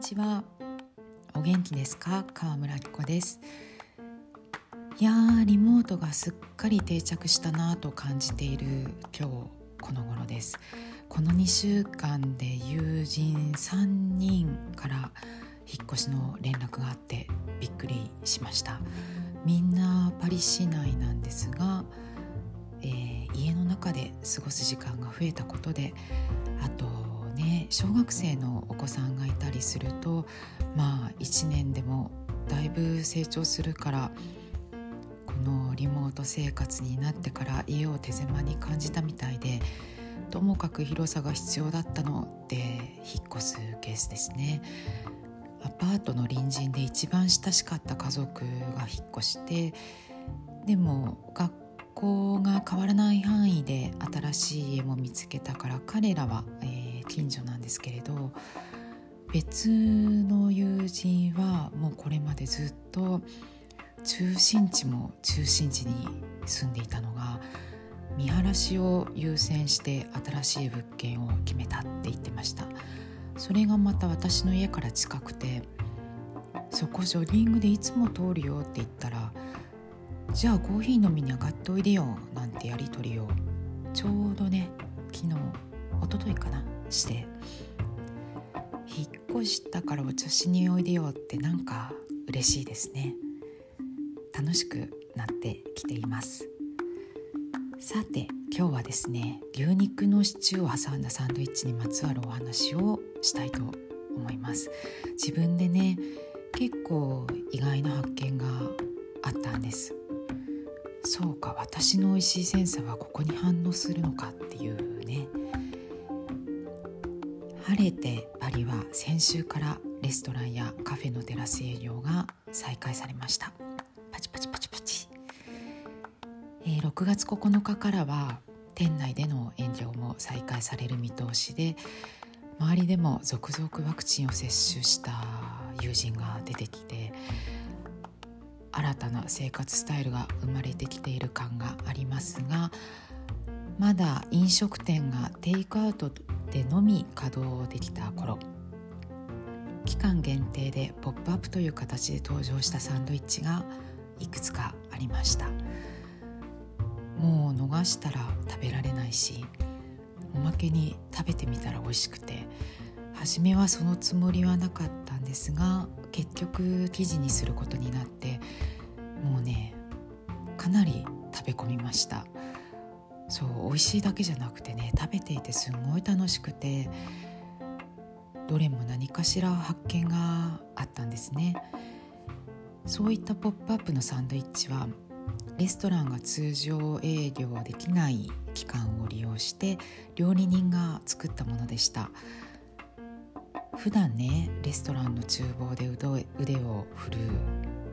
ちは。お元気ですか？川村紀子です。いやーリモートがすっかり定着したなと感じている今日この頃です。この2週間で友人3人から引っ越しの連絡があってびっくりしました。みんなパリ市内なんですが、えー、家の中で過ごす時間が増えたことであと小学生のお子さんがいたりするとまあ1年でもだいぶ成長するからこのリモート生活になってから家を手狭に感じたみたいでともかく広さが必要だったので引っ越すケースですね。アパートの隣人で一番親しかった家族が引っ越してでも学校が変わらない範囲で新しい家も見つけたから彼らは、えー、近所なんですですけれど別の友人はもうこれまでずっと中心地も中心地に住んでいたのが見晴らしを優先して新しい物件を決めたって言ってました。それがまた私の家から近くてそこジョギングでいつも通るよって言ったらじゃあコーヒー飲みに上がっておいでよなんてやり取りをちょうどね昨日一昨日かなして引っ越したからお茶しにおいでよってなんか嬉しいですね。楽しくなってきています。さて今日はですね牛肉のシチューを挟んだサンドイッチにまつわるお話をしたいと思います。自分でね結構意外な発見があったんです。そうか私の美味しいセンサーはここに反応するのかっていうね。晴れてパリは先週からレストランやカフェのテラス営業が再開されました。パチパチパチパチ、えー、6月9日からは店内での営業も再開される見通しで周りでも続々ワクチンを接種した友人が出てきて新たな生活スタイルが生まれてきている感がありますがまだ飲食店がテイクアウトでのみ稼働できた頃期間限定で「ポップアップという形で登場したサンドイッチがいくつかありました。もう逃したら食べられないしおまけに食べてみたら美味しくて初めはそのつもりはなかったんですが結局記事にすることになってもうねかなり食べ込みました。そう美味しいだけじゃなくてね食べていてすごい楽しくてどれも何かしら発見があったんですね。そういったポップアップのサンドイッチはレストランが通常営業できない期間を利用して料理人が作ったものでした。普段ねレストランの厨房で腕を振るう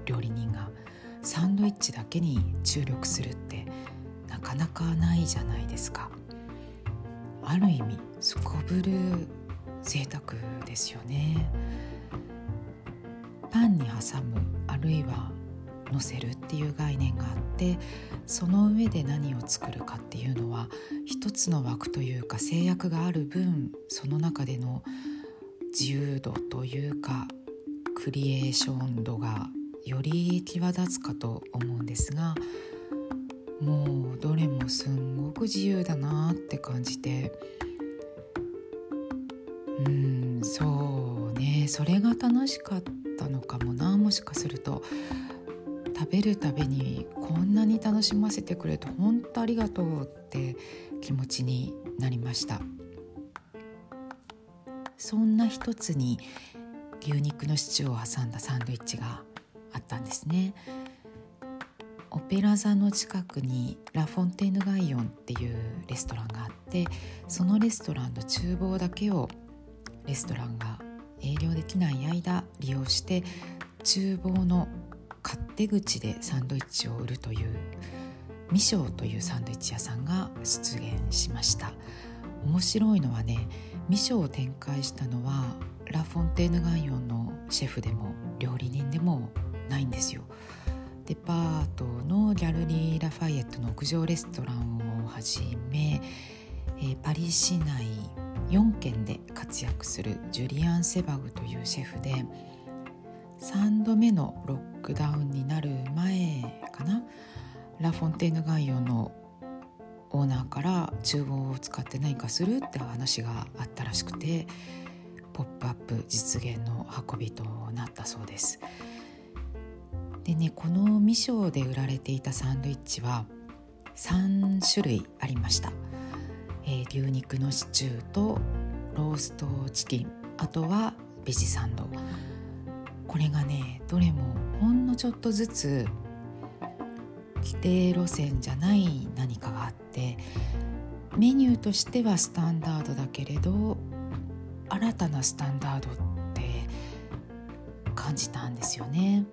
料理人がサンドイッチだけに注力するってなかなかないじゃないですか。ある意味すこぶる贅沢ですよね。パンに挟むあるいは乗せるっていう概念があってその上で何を作るかっていうのは一つの枠というか制約がある分その中での自由度というかクリエーション度がより際立つかと思うんですがもうどれもすんごく自由だなって感じて。うんそうね。それが楽しかったのかもなもしかすると。食べるたびにこんなに楽しませてくれて本当ありがとうって気持ちになりました。そんな一つに牛肉のシチューを挟んだサンドイッチがあったんですね。オペラ座の近くにラ・フォンテーヌ・ガイオンっていうレストランがあってそのレストランの厨房だけをレストランが営業できない間利用して厨房の勝手口でサンドイッチを売るというミショーというサンドイッチ屋さんが出現しました面白いのはねミショを展開したのはラ・フォンテーヌ・ガイオンのシェフでも料理人でもないんですよ。デパートのギャルリー・ラファイエットの屋上レストランをはじめ、えー、パリ市内4県で活躍するジュリアン・セバグというシェフで3度目のロックダウンになる前かなラ・フォンテーヌガイオのオーナーから厨房を使って何かするって話があったらしくてポップアップ実現の運びとなったそうです。でねこのミショーで売られていたサンドイッチは3種類ありました、えー、牛肉のシチューとローストチキンあとはベジサンドこれがねどれもほんのちょっとずつ規定路線じゃない何かがあってメニューとしてはスタンダードだけれど新たなスタンダードって感じたんですよね。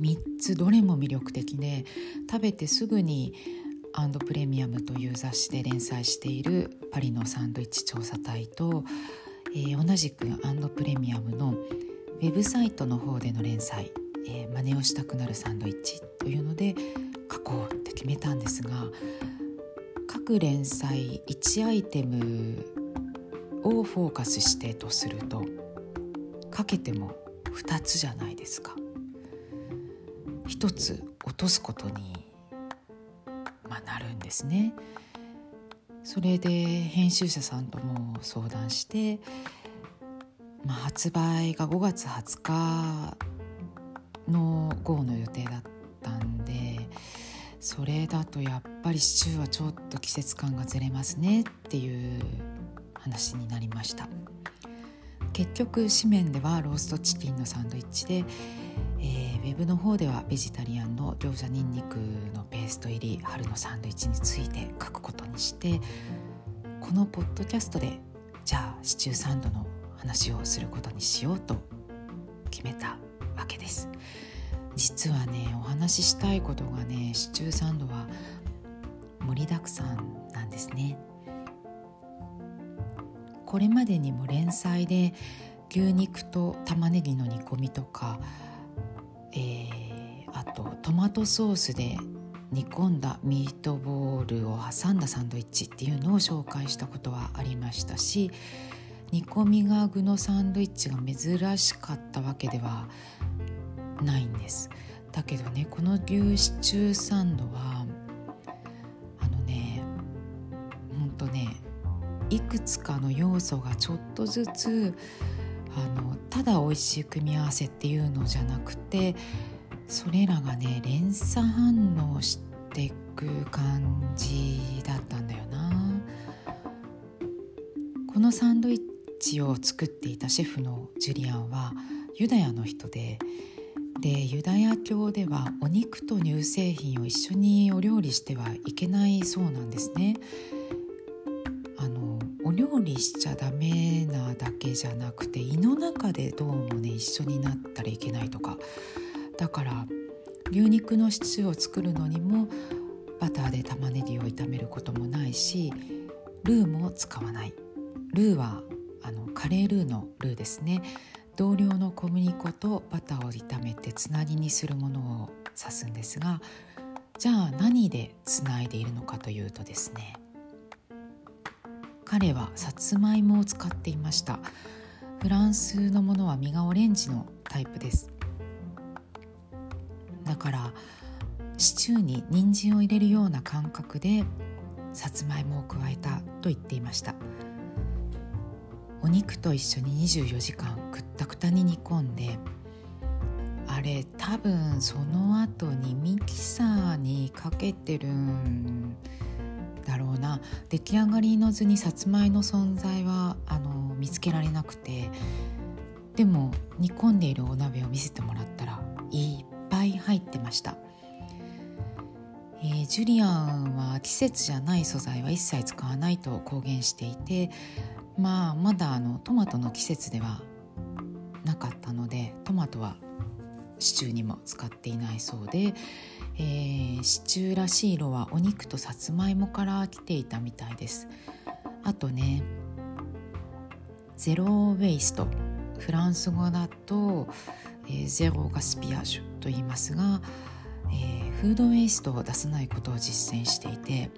3つどれも魅力的で食べてすぐに「アンドプレミアム」という雑誌で連載しているパリのサンドイッチ調査隊と、えー、同じく「アンドプレミアム」のウェブサイトの方での連載「えー、真似をしたくなるサンドイッチ」というので書こうって決めたんですが各連載1アイテムをフォーカスしてとするとかけても2つじゃないですか。一つ落とすことに、まあ、なるんですね。それで編集者さんとも相談して、まあ、発売が5月20日の号の予定だったんでそれだとやっぱりシチューはちょっと季節感がずれますねっていう話になりました結局紙面ではローストチキンのサンドイッチでえー、ウェブの方ではベジタリアンの餃子にんにくのペースト入り春のサンドイッチについて書くことにしてこのポッドキャストでじゃあシチューサンドの話をすることにしようと決めたわけです。実はねお話ししたいことがねシチューサンドは盛りだくさんなんですね。これまでにも連載で牛肉と玉ねぎの煮込みとかえー、あとトマトソースで煮込んだミートボールを挟んだサンドイッチっていうのを紹介したことはありましたし煮込みが具のサンドイッチが珍しかったわけではないんです。だけどねこの牛シチューサンドはあのねほんとねいくつかの要素がちょっとずつあのただ美味しい組み合わせっていうのじゃなくてそれらがね連鎖反応していく感じだったんだよなこのサンドイッチを作っていたシェフのジュリアンはユダヤの人ででユダヤ教ではお肉と乳製品を一緒にお料理してはいけないそうなんですね。お料理しちゃダメなだけじゃなくて胃の中でどうもね一緒になったらいけないとか。だから牛肉のシチューを作るのにもバターで玉ねぎを炒めることもないしルーも使わない。ルーはあのカレールーのルーですね。同量の小麦粉とバターを炒めてつなぎにするものを指すんですがじゃあ何でつないでいるのかというとですね彼はさつまいもを使っていました。フランスのものは実がオレンジのタイプです。だからシチューに人参を入れるような感覚でさつまいもを加えたと言っていました。お肉と一緒に24時間くったくたに煮込んであれ多分その後にミキサーにかけてるんだろうな。出来上がりの図にさつまいの存在はあの見つけられなくて。でも煮込んでいるお鍋を見せてもらったらいっぱい入ってました、えー、ジュリアンは季節じゃない素材は一切使わないと公言していてまあまだあのトマトの季節ではなかったのでトマトはシチューにも使っていないそうでえー、シチューらしい色はお肉とさつまいもから来ていたみたいです。あとねゼロウェイスト。フランス語だと、えー、ゼロガスピアージュと言いますが、えー、フードウェイストを出さないことを実践していて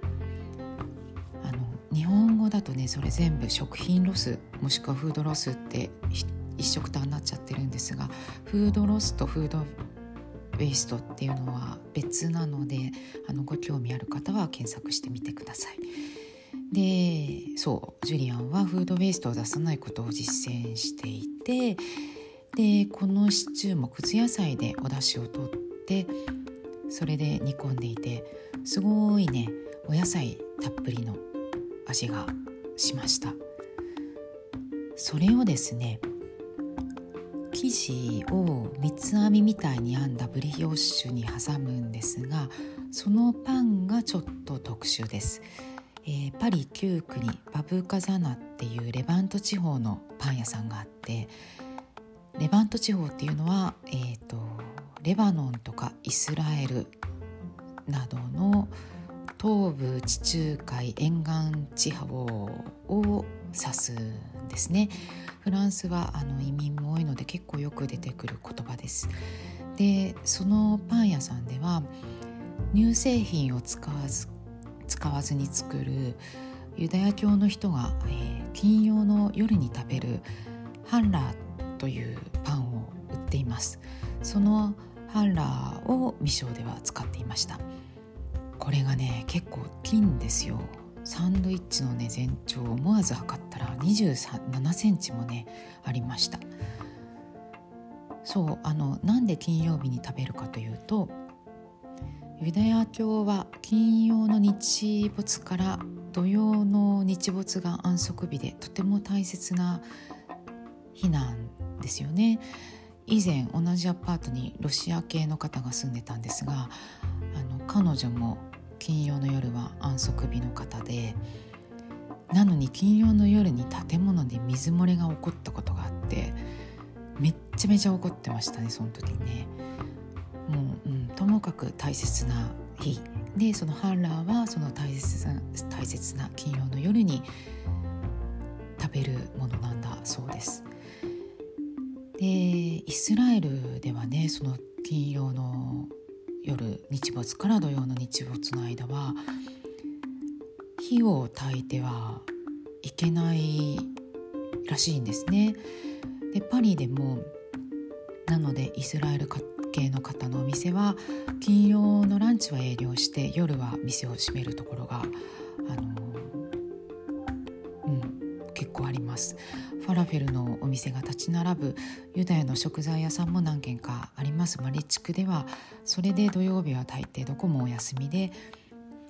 あの日本語だとねそれ全部食品ロスもしくはフードロスって一色単になっちゃってるんですがフードロスとフードウェイストっていうのは別なのであのご興味ある方は検索してみてください。でそうジュリアンはフードウェイストを出さないことを実践していてでこのシチューもくず野菜でお出汁を取ってそれで煮込んでいてすごいねお野菜たっぷりの味がしましたそれをですね生地を三つ編みみたいに編んだブリオッシュに挟むんですがそのパンがちょっと特殊です、えー、パリ9区にバブーカザナっていうレバント地方のパン屋さんがあってレバント地方っていうのは、えーと、レバノンとかイスラエルなどの東部地中海沿岸地方を指すですね。フランスはあの移民も多いので結構よく出てくる言葉です。でそのパン屋さんでは乳製品を使わず使わずに作るユダヤ教の人が、えー、金曜の夜に食べるハンラーというパンを売っていますそのハンラーを未章では使っていましたこれがね結構金ですよサンドイッチのね全長思わず測ったら27センチもねありました。そうあのなんで金曜日に食べるかというとユダヤ教は金曜の日没から土曜の日没が安息日でとても大切な日なんですよね。以前同じアパートにロシア系の方が住んでたんですがあの彼女も金曜の夜は安息日の方でなのに金曜の夜に建物で水漏れが起こったことがあってめっちゃめちゃ怒ってましたねその時ね。もう、うん、ともかく大切な日。でそのハンラーはその大切な大切な金曜の夜に食べるものなんだそうです。でイスラエルではねその金曜の夜日没から土曜の日没の間は火を焚いてはいけないらしいんですね。でパリでもなのでイスラエル系の方のお店は金曜のランチは営業して夜は店を閉めるところがあの、うん、結構あります。ファラフェルのお店が立ち並ぶユダヤの食材屋さんも何軒かあります。マリ地区ではそれで土曜日は大抵どこもお休みで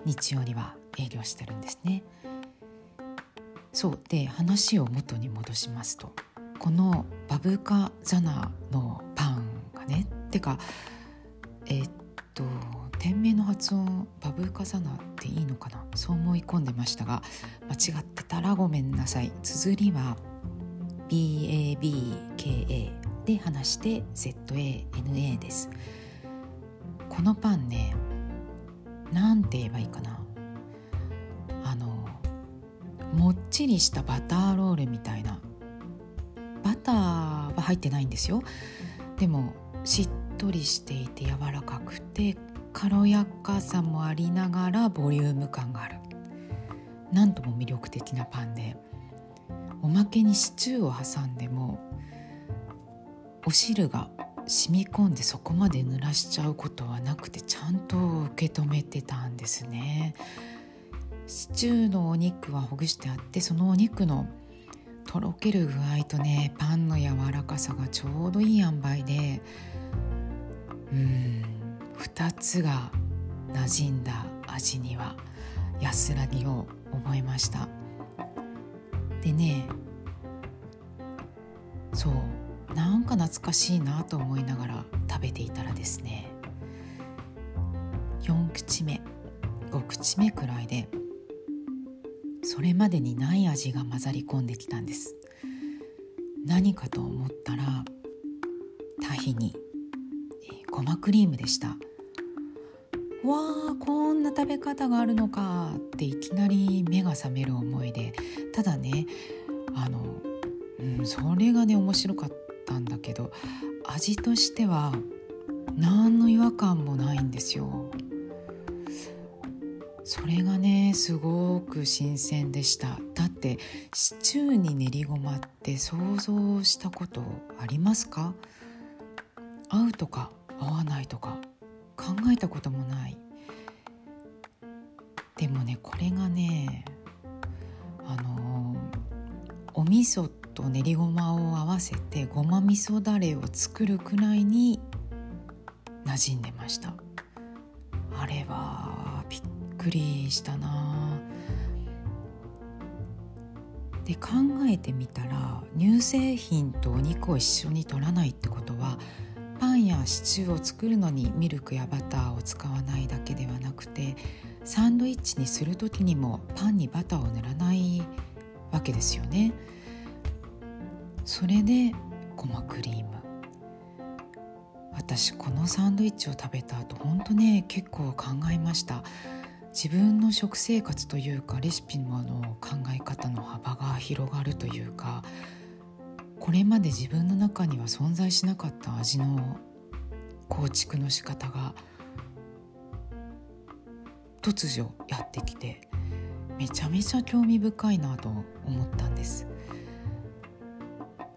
日曜には営業してるんですね。そう。で話を元に戻しますとこのバブーカザナのパンがねてかえ、っと店名の発音バブーカザナっていいのかな？そう思い込んでましたが間違ってたらごめんなさい。綴りは BABKA で話して ZANA です。このパンねなんて言えばいいかな。あのもっちりしたバターロールみたいな。バターは入ってないんですよ。でもしっとりしていて柔らかくて軽やかさもありながらボリューム感がある。なんとも魅力的なパンで。おまけにシチューを挟んでもお汁が染み込んでそこまで濡らしちゃうことはなくてちゃんと受け止めてたんですね。シチューのお肉はほぐしてあってそのお肉のとろける具合とねパンの柔らかさがちょうどいい塩梅でうん2つが馴染んだ味には安らぎを覚えました。でねそうなんか懐かしいなと思いながら食べていたらですね4口目5口目くらいでそれまでにない味が混ざり込んできたんです。何かと思ったらタヒに、え、ごまクリームでした。わあこんな食べ方があるのかっていきなり目が覚める思いで。ただねあの、うん、それがね面白かったんだけど味としては何の違和感もないんですよ。それがねすごく新鮮でした。だってシチューに練りごまって想像したことありますか？合うとか合わないとか。考えたこともない。でもねこれがねあのお味噌と練りごまを合わせてごま味噌だれを作るくらいに馴染んでました。あれはびっくりしたな。で考えてみたら乳製品とお肉を一緒に取らないってことはパンやシチューを作るのにミルクやバターを使わないだけではなくてサンドイッチにする時にもパンにバターを塗らないわけですよね。それでごまクリーム。私このサンドイッチを食べた後本当ね結構考えました。自分の食生活というかレシピの考え方の幅が広がるというかこれまで自分の中には存在しなかった味の構築の仕方が突如やってきてめちゃめちゃ興味深いなと思ったんです。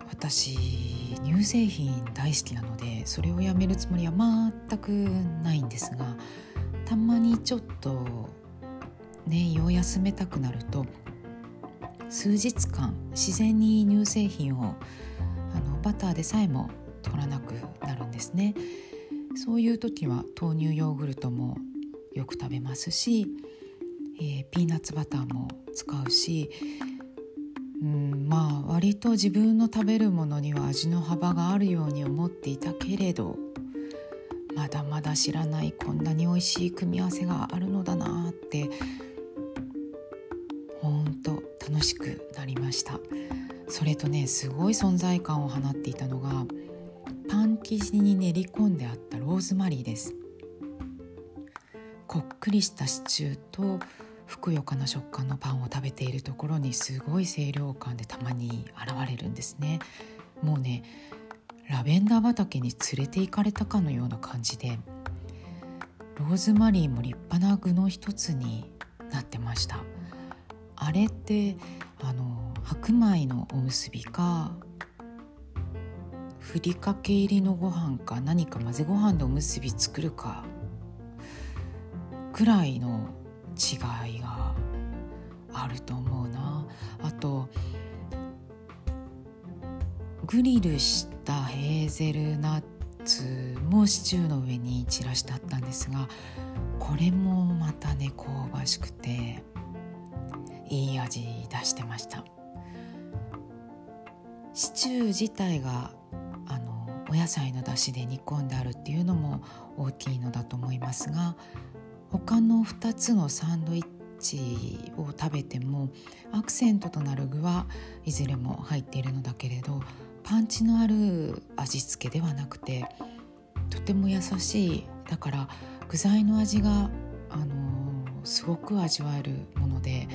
私乳製品大好きなのでそれをやめるつもりは全くないんですがたまにちょっとね胃を休めたくなると数日間自然に乳製品をあのバターでさえも取らなくなるんですね。そういう時は豆乳ヨーグルトもよく食べますし、えー、ピーナッツバターも使うしうんまあ割と自分の食べるものには味の幅があるように思っていたけれどまだまだ知らないこんなに美味しい組み合わせがあるのだなって楽しくなりました。それとねすごい存在感を放っていたのがパン生地に練り込んであったローズマリーです。こっくりしたシチューとふくよかな食感のパンを食べているところにすごい清涼感でたまに現れるんですね。もうねラベンダー畑に連れて行かれたかのような感じでローズマリーも立派な具の一つになってました。あれってあの白米のおむすびかふりかけ入りのご飯か何か混ぜご飯でおむすび作るかくらいの違いがあると思うな。あとグリルしたヘーゼルナッツもシチューの上に散らしてあったんですがこれもまたね香ばしくて。いい味出してました。シチュー自体があのお野菜の出汁で煮込んであるっていうのも大きいのだと思いますが他の2つのサンドイッチを食べてもアクセントとなる具はいずれも入っているのだけれどパンチのある味付けではなくてとても優しい。だから具材の味があのすごく味わえるもので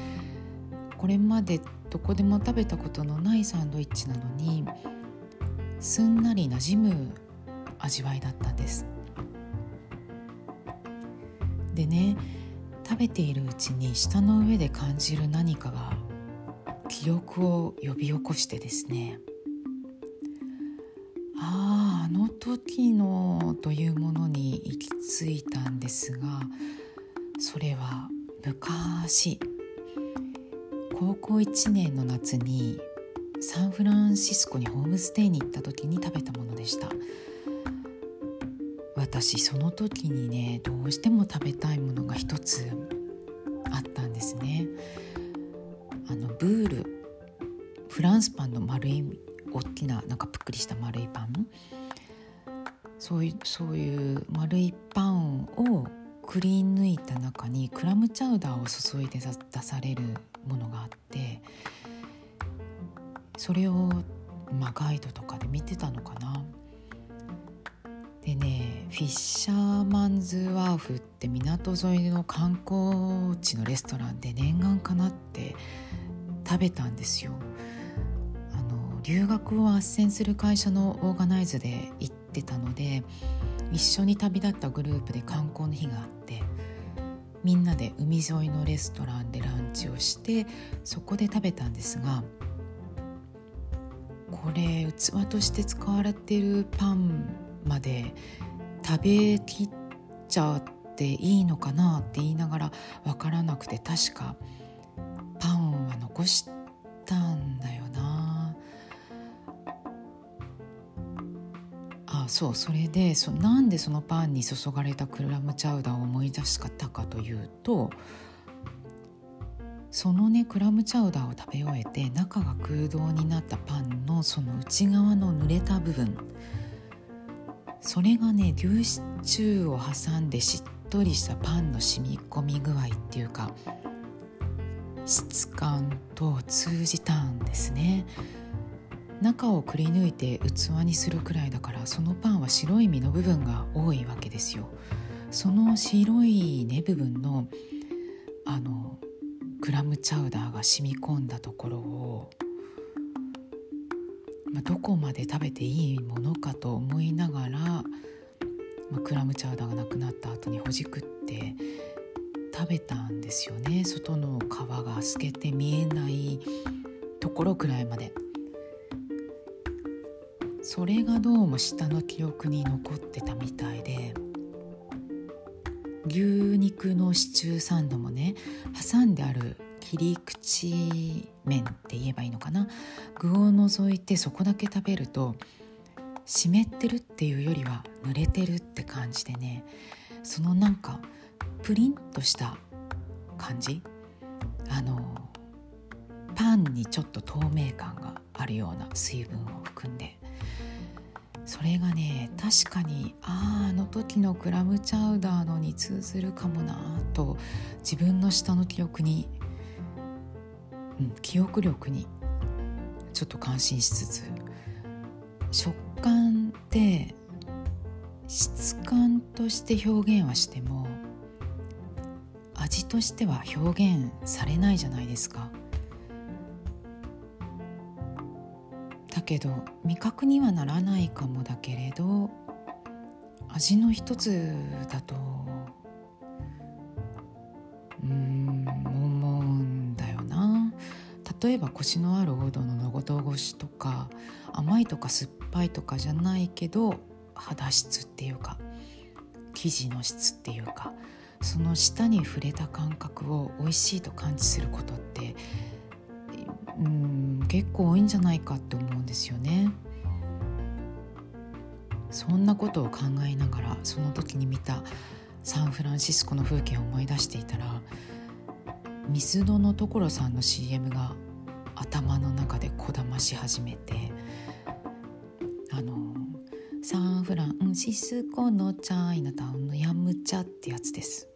これまでどこでも食べたことのないサンドイッチなのにすんなり馴染む味わいだったんです。でね食べているうちに舌の上で感じる何かが記憶を呼び起こしてですねあああの時のというものに行き着いたんですがそれは昔。高校1年の夏にサンフランシスコにホームステイに行った時に食べたものでした。私その時にねどうしても食べたいものが一つあったんですね。あのブール。フランスパンの丸い大きななんかぷっくりした丸いパン。そういうそういう丸いパンをくり抜いた中にクラムチャウダーを注いで出されるものがあってそれを、まあ、ガイドとかで見てたのかな。でねフィッシャーマンズワーフって港沿いの観光地のレストランで念願かなって食べたんですよ。あの留学を斡旋する会社のオーガナイズで行ってたので一緒に旅立ったグループで観光の日があってみんなで海沿いのレストランでランチをしてそこで食べたんですがこれ器として使われてるパンまで食べきっちゃっていいのかなって言いながら分からなくて確かパンは残したんあそうそれでそなんでそのパンに注がれたクラムチャウダーを思い出したかというとそのねクラムチャウダーを食べ終えて中が空洞になったパンのその内側の濡れた部分それがね粒子中を挟んでしっとりしたパンの染み込み具合っていうか質感と通じたんですね。中をくり抜いて器にするくらいだからそのパンは白い実の部分が多いわけですよ。その白い根部分のあのクラムチャウダーが染み込んだところをまあ、どこまで食べていいものかと思いながら、まあ、クラムチャウダーがなくなった後にほじくって食べたんですよね。外の皮が透けて見えないところくらいまで。それがどうも下の記憶に残ってたみたいで牛肉のシチューサンドもね挟んである切り口面って言えばいいのかな？具を除いてそこだけ食べると湿ってるっていうよりは濡れてるって感じでねそのなんかプリンとした感じ？あのパンにちょっと透明感があるような水分を含んでそれがね確かにあああの時のクラムチャウダーのに通ずるかもなと自分の下の記憶にうん、記憶力にちょっと感心しつつ食感って質感として表現はしても味としては表現されないじゃないですか。けど味覚にはならないかもだけれど味の一つだとうん思うんだよな。例えばコシのある王道ののごとごしとか甘いとか酸っぱいとかじゃないけど肌質っていうか生地の質っていうかその舌に触れた感覚を美味しいと感知することってうん結構多いんじゃないかって思うんですよね。そんなことを考えながらその時に見たサンフランシスコの風景を思い出していたらミスドの所さんの CM が頭の中でこだまし始めてあのサンフランシスコのチャイナタウンのヤムチャってやつです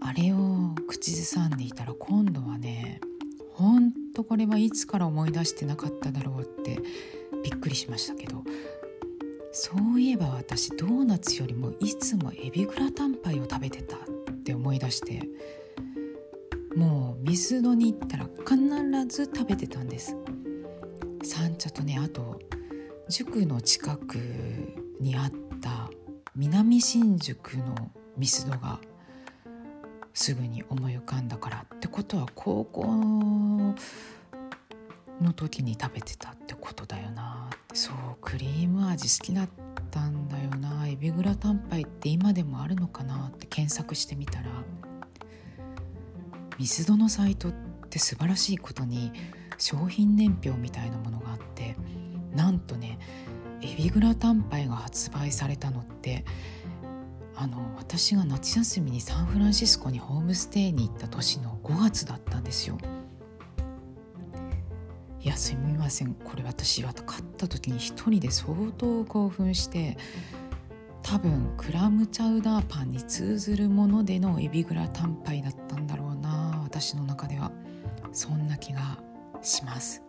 あれを口ずさんでいたら今度はねほんとこれはいつから思い出してなかっただろうってびっくりしましたけど。そういえば私ドーナツよりもいつもエビグラタンパイを食べてたって思い出してもう水戸に行ったら必ず食べてたんです。三茶とねあと塾の近くにあった南新宿のミスドがすぐに思い浮かんだからってことは高校の時に食べてたってことだよなそうクリーム味好きだったんだよな。エビグラタンパイって今でもあるのかなって検索してみたらミスドのサイトって素晴らしいことに商品年表みたいなものがあってなんとねエビグラタンパイが発売されたのってあの私が夏休みにサンフランシスコにホームステイに行った年の5月だったんですよ。いやすみません。これ私は買った時に一人で相当興奮して多分クラムチャウダーパンに通ずるものでのエビグラタンパイだったんだろうな私の中では。そんな気がします。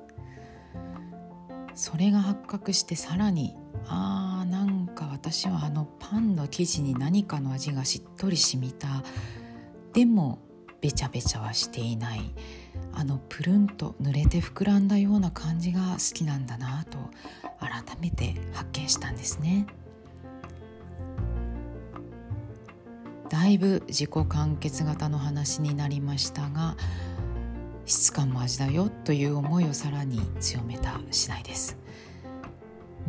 それが発覚してさらにあーなんか私はあのパンの生地に何かの味がしっとり染みたでもべちゃべちゃはしていないあのプルンと濡れて膨らんだような感じが好きなんだなと改めて発見したんですね。だいぶ自己完結型の話になりましたが質感も味だよという思いをさらに強めた次第です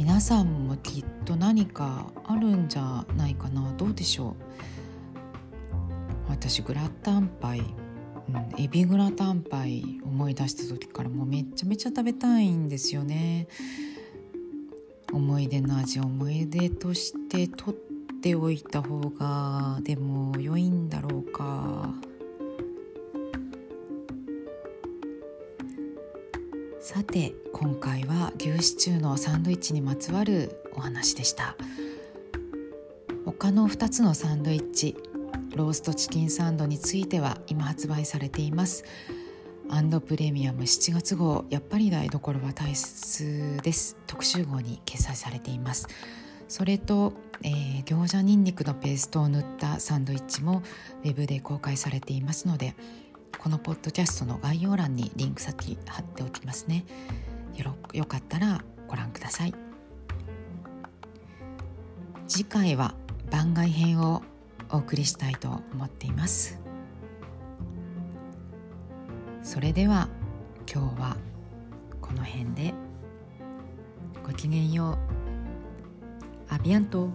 皆さんもきっと何かあるんじゃないかな。どうでしょう。私グラタンパイ、うん、エビグラタンパイ思い出した時からもうめちゃめちゃ食べたいんですよね。思い出の味思い出として取っておいた方がでも良いんだろうか。さて今回は牛シチューのサンドイッチにまつわるお話でした。他の2つのサンドイッチローストチキンサンドについては今発売されています。アンドプレミアム7月号やっぱり台所は大切です。特集号に掲載されています。それと、えー、餃子にんにくのペーストを塗ったサンドイッチもウェブで公開されていますのでこのポッドキャストの概要欄にリンク先貼っておきますね。よよかったらご覧ください。次回は番外編をお送りしたいと思っています。それでは今日はこの辺で。ごきげんよう。アビアント。